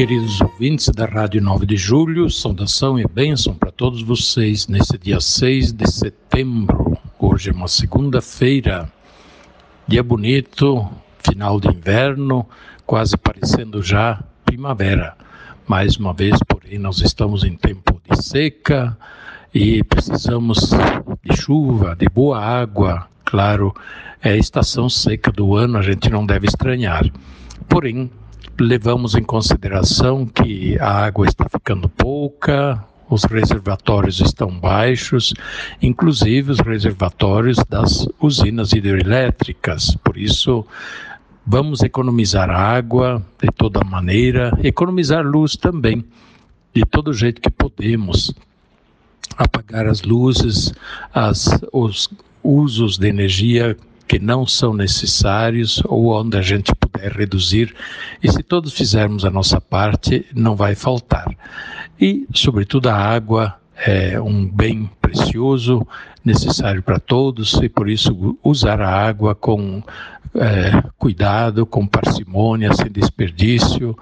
Queridos ouvintes da Rádio 9 de Julho, saudação e bênção para todos vocês nesse dia 6 de setembro. Hoje é uma segunda-feira, dia bonito, final de inverno, quase parecendo já primavera. Mais uma vez, porém, nós estamos em tempo de seca e precisamos de chuva, de boa água. Claro, é a estação seca do ano, a gente não deve estranhar. Porém, levamos em consideração que a água está ficando pouca, os reservatórios estão baixos, inclusive os reservatórios das usinas hidrelétricas. Por isso, vamos economizar água de toda maneira, economizar luz também, de todo jeito que podemos. Apagar as luzes, as, os usos de energia que não são necessários ou onde a gente puder reduzir. E se todos fizermos a nossa parte, não vai faltar. E, sobretudo, a água é um bem precioso, necessário para todos, e por isso usar a água com é, cuidado, com parcimônia, sem desperdício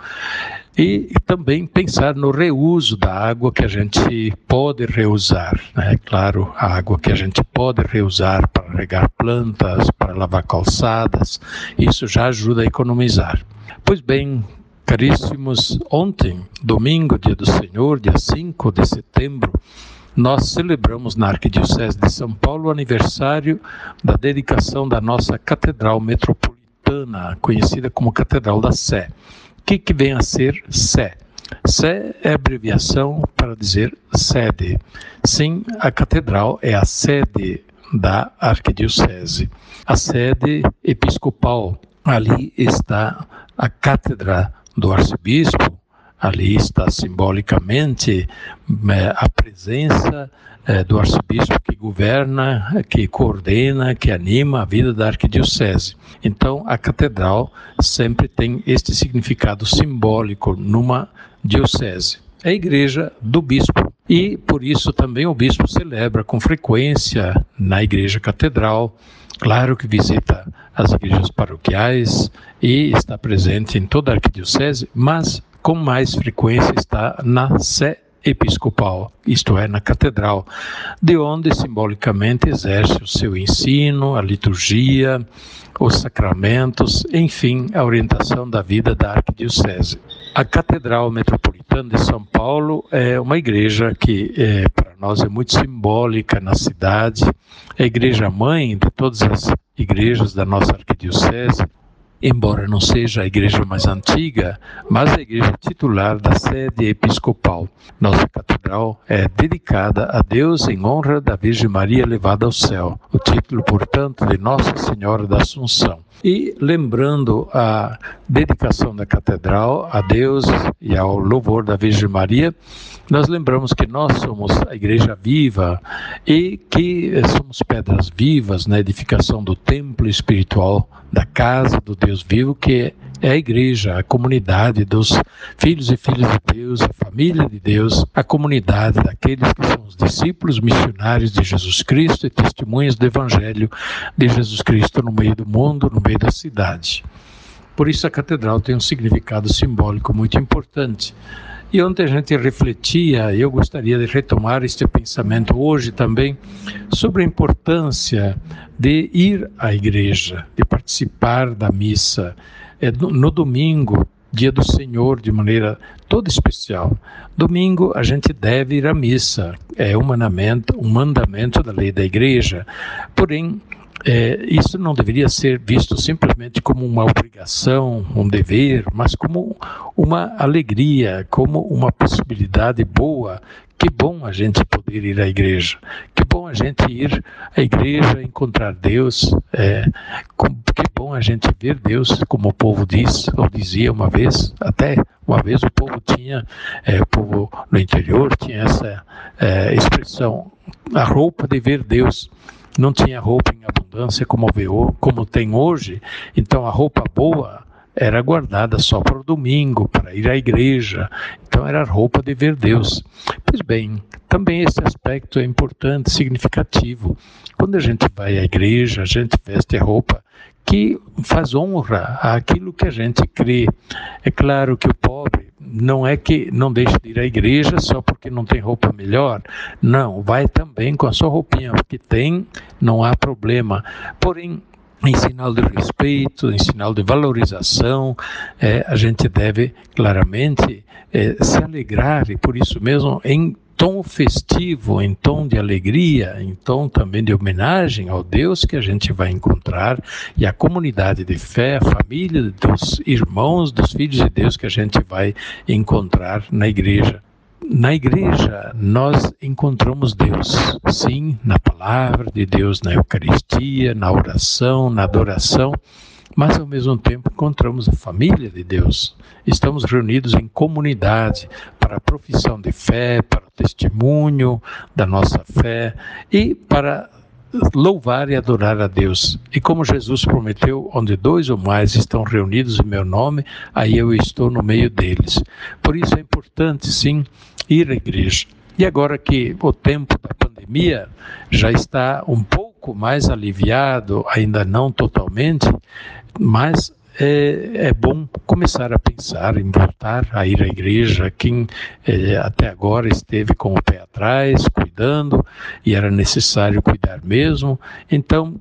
e também pensar no reuso da água que a gente pode reusar. Né? Claro, a água que a gente pode reusar para regar plantas, para lavar calçadas, isso já ajuda a economizar. Pois bem, caríssimos, ontem, domingo, dia do Senhor, dia 5 de setembro, nós celebramos na Arquidiocese de São Paulo o aniversário da dedicação da nossa Catedral Metropolitana, conhecida como Catedral da Sé que, que vem a ser Sé? Sé é abreviação para dizer sede. Sim, a catedral é a sede da arquidiocese. A sede episcopal, ali está a cátedra do arcebispo, ali está simbolicamente é, a presença é, do arcebispo que governa, que coordena, que anima a vida da arquidiocese. Então, a catedral sempre tem este significado simbólico numa diocese. É a igreja do bispo. E por isso também o bispo celebra com frequência na igreja catedral. Claro que visita as igrejas paroquiais e está presente em toda a arquidiocese, mas com mais frequência está na sé episcopal, isto é, na catedral, de onde simbolicamente exerce o seu ensino, a liturgia, os sacramentos, enfim, a orientação da vida da arquidiocese. A Catedral Metropolitana de São Paulo é uma igreja que é, para nós é muito simbólica na cidade, é a igreja mãe de todas as igrejas da nossa arquidiocese, embora não seja a igreja mais antiga, mas a igreja titular da sede episcopal. Nossa catedral é dedicada a Deus em honra da Virgem Maria levada ao céu, o título, portanto, de Nossa Senhora da Assunção. E lembrando a dedicação da catedral a Deus e ao louvor da Virgem Maria, nós lembramos que nós somos a igreja viva e que somos pedras vivas na edificação do templo espiritual da casa do Deus vivo, que é a igreja, a comunidade dos filhos e filhas de Deus, a família de Deus, a comunidade daqueles que são os discípulos missionários de Jesus Cristo e testemunhas do Evangelho de Jesus Cristo no meio do mundo, no meio da cidade. Por isso a catedral tem um significado simbólico muito importante. E ontem a gente refletia, eu gostaria de retomar este pensamento hoje também, sobre a importância de ir à igreja, de participar da missa. É, no domingo, dia do Senhor, de maneira toda especial. Domingo a gente deve ir à missa, é um mandamento, um mandamento da lei da igreja. Porém, é, isso não deveria ser visto simplesmente como uma obrigação, um dever, mas como uma alegria, como uma possibilidade boa. Que bom a gente poder ir à igreja, que bom a gente ir à igreja encontrar Deus, é, que bom a gente ver Deus, como o povo diz, ou dizia uma vez, até uma vez o povo tinha, é, o povo no interior tinha essa é, expressão, a roupa de ver Deus não tinha roupa em abundância como, como tem hoje, então a roupa boa era guardada só para o domingo, para ir à igreja. Então era roupa de ver Deus. Pois bem, também esse aspecto é importante, significativo. Quando a gente vai à igreja, a gente veste roupa que faz honra àquilo que a gente crê. É claro que o pobre não é que não deixe de ir à igreja só porque não tem roupa melhor. Não, vai também com a sua roupinha, porque tem, não há problema. Porém, em sinal de respeito, em sinal de valorização, é, a gente deve claramente é, se alegrar e por isso mesmo em tom festivo, em tom de alegria, em tom também de homenagem ao Deus que a gente vai encontrar e a comunidade de fé, a família dos irmãos, dos filhos de Deus que a gente vai encontrar na igreja. Na igreja, nós encontramos Deus, sim, na palavra de Deus, na Eucaristia, na oração, na adoração, mas ao mesmo tempo encontramos a família de Deus. Estamos reunidos em comunidade para a profissão de fé, para o testemunho da nossa fé e para louvar e adorar a Deus. E como Jesus prometeu, onde dois ou mais estão reunidos em meu nome, aí eu estou no meio deles. Por isso é importante, sim, ir à igreja. E agora que o tempo da pandemia já está um pouco mais aliviado, ainda não totalmente, mas é, é, bom começar a pensar em voltar a ir à igreja. Quem é, até agora esteve com o pé atrás, cuidando, e era necessário cuidar mesmo, então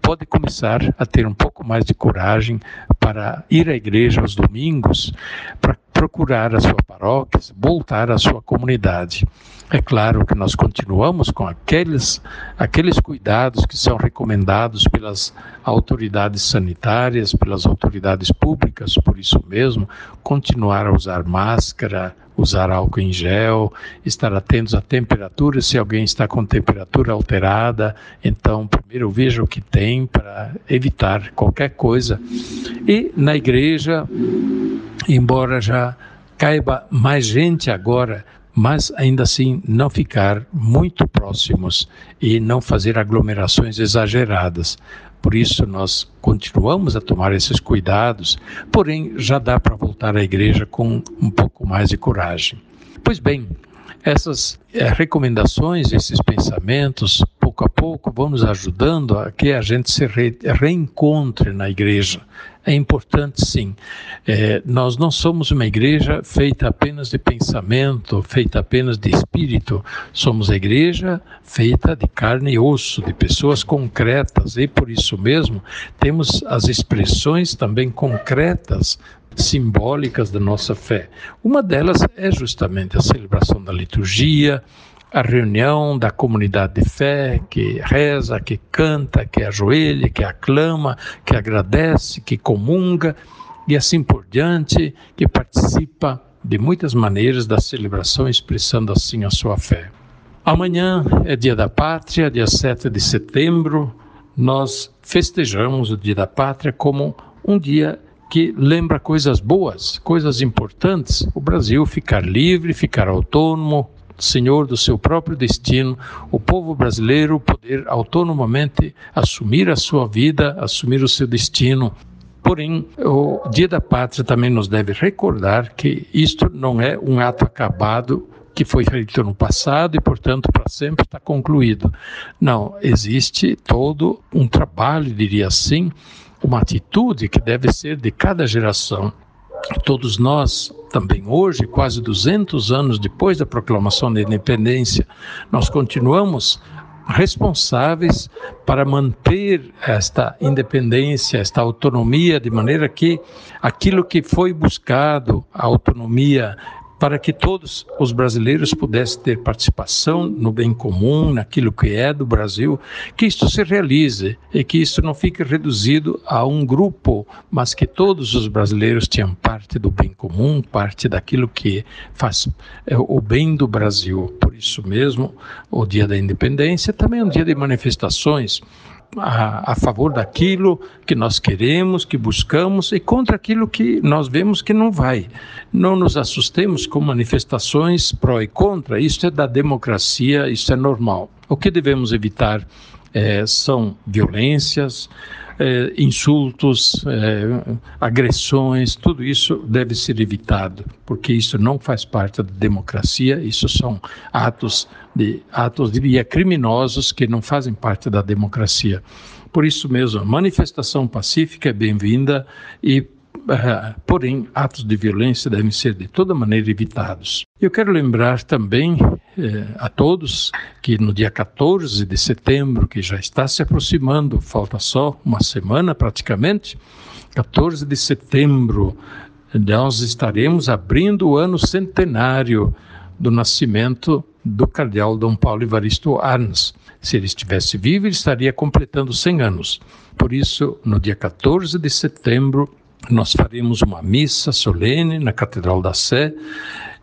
pode começar a ter um pouco mais de coragem para ir à igreja aos domingos, para procurar a sua paróquia, voltar à sua comunidade. É claro que nós continuamos com aqueles, aqueles cuidados que são recomendados pelas autoridades sanitárias, pelas autoridades públicas, por isso mesmo, continuar a usar máscara, usar álcool em gel, estar atentos à temperatura, se alguém está com temperatura alterada, então primeiro veja o que tem para evitar qualquer coisa. E na igreja, embora já caiba mais gente agora mas ainda assim não ficar muito próximos e não fazer aglomerações exageradas. Por isso nós continuamos a tomar esses cuidados, porém já dá para voltar à igreja com um pouco mais de coragem. Pois bem, essas é, recomendações, esses pensamentos, pouco a pouco, vão nos ajudando a que a gente se re, reencontre na igreja. É importante, sim. É, nós não somos uma igreja feita apenas de pensamento, feita apenas de espírito. Somos a igreja feita de carne e osso, de pessoas concretas, e por isso mesmo temos as expressões também concretas simbólicas da nossa fé. Uma delas é justamente a celebração da liturgia, a reunião da comunidade de fé que reza, que canta, que ajoelha, que aclama, que agradece, que comunga e assim por diante, que participa de muitas maneiras da celebração, expressando assim a sua fé. Amanhã é dia da pátria, dia 7 de setembro, nós festejamos o dia da pátria como um dia que lembra coisas boas, coisas importantes. O Brasil ficar livre, ficar autônomo, senhor do seu próprio destino, o povo brasileiro poder autonomamente assumir a sua vida, assumir o seu destino. Porém, o Dia da Pátria também nos deve recordar que isto não é um ato acabado que foi feito no passado e, portanto, para sempre está concluído. Não, existe todo um trabalho, diria assim, uma atitude que deve ser de cada geração. Todos nós, também hoje, quase 200 anos depois da proclamação da independência, nós continuamos responsáveis para manter esta independência, esta autonomia, de maneira que aquilo que foi buscado, a autonomia para que todos os brasileiros pudessem ter participação no bem comum, naquilo que é do Brasil, que isto se realize e que isso não fique reduzido a um grupo, mas que todos os brasileiros tenham parte do bem comum, parte daquilo que faz é, o bem do Brasil. Por isso mesmo, o Dia da Independência também é um dia de manifestações a, a, favor daquilo que nós queremos, que buscamos e contra aquilo que nós vemos que não vai. Não nos assustemos com manifestações pró e contra, isso é da democracia, isso é normal. O que devemos evitar é, são violências, é, insultos, é, agressões, tudo isso deve ser evitado, porque isso não faz parte da democracia, isso são atos de atos diria criminosos que não fazem parte da democracia. Por isso mesmo, manifestação pacífica é bem-vinda e porém, atos de violência devem ser de toda maneira evitados. Eu quero lembrar também uh, a todos que no dia 14 de setembro, que já está se aproximando, falta só uma semana praticamente, 14 de setembro, nós estaremos abrindo o ano centenário do nascimento do cardeal Dom Paulo Evaristo Arns. Se ele estivesse vivo, ele estaria completando 100 anos. Por isso, no dia 14 de setembro, nós faremos uma missa solene na Catedral da Sé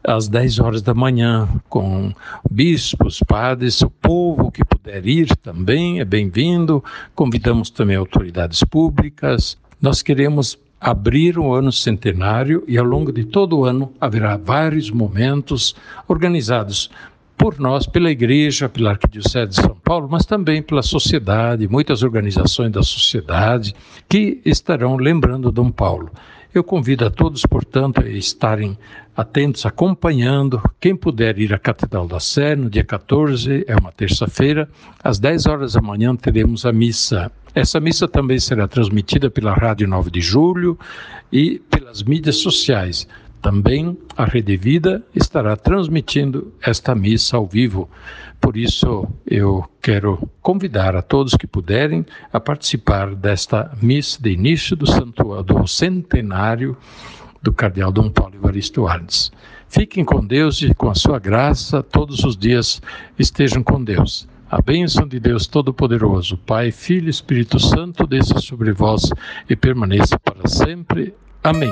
às 10 horas da manhã, com bispos, padres, o povo que puder ir também é bem-vindo. Convidamos também autoridades públicas. Nós queremos abrir o ano centenário e ao longo de todo o ano haverá vários momentos organizados por nós, pela Igreja, pela Arquidiocese de São Paulo, mas também pela sociedade, muitas organizações da sociedade que estarão lembrando Dom Paulo. Eu convido a todos, portanto, a estarem atentos, acompanhando. Quem puder ir à Catedral da Sé, no dia 14, é uma terça-feira, às 10 horas da manhã teremos a missa. Essa missa também será transmitida pela Rádio 9 de Julho e pelas mídias sociais. Também a Rede Vida estará transmitindo esta missa ao vivo. Por isso, eu quero convidar a todos que puderem a participar desta missa de início do, do centenário do Cardeal Dom Paulo Evaristo Arnes. Fiquem com Deus e com a sua graça todos os dias estejam com Deus. A bênção de Deus Todo-Poderoso, Pai, Filho e Espírito Santo, desça sobre vós e permaneça para sempre. Amém.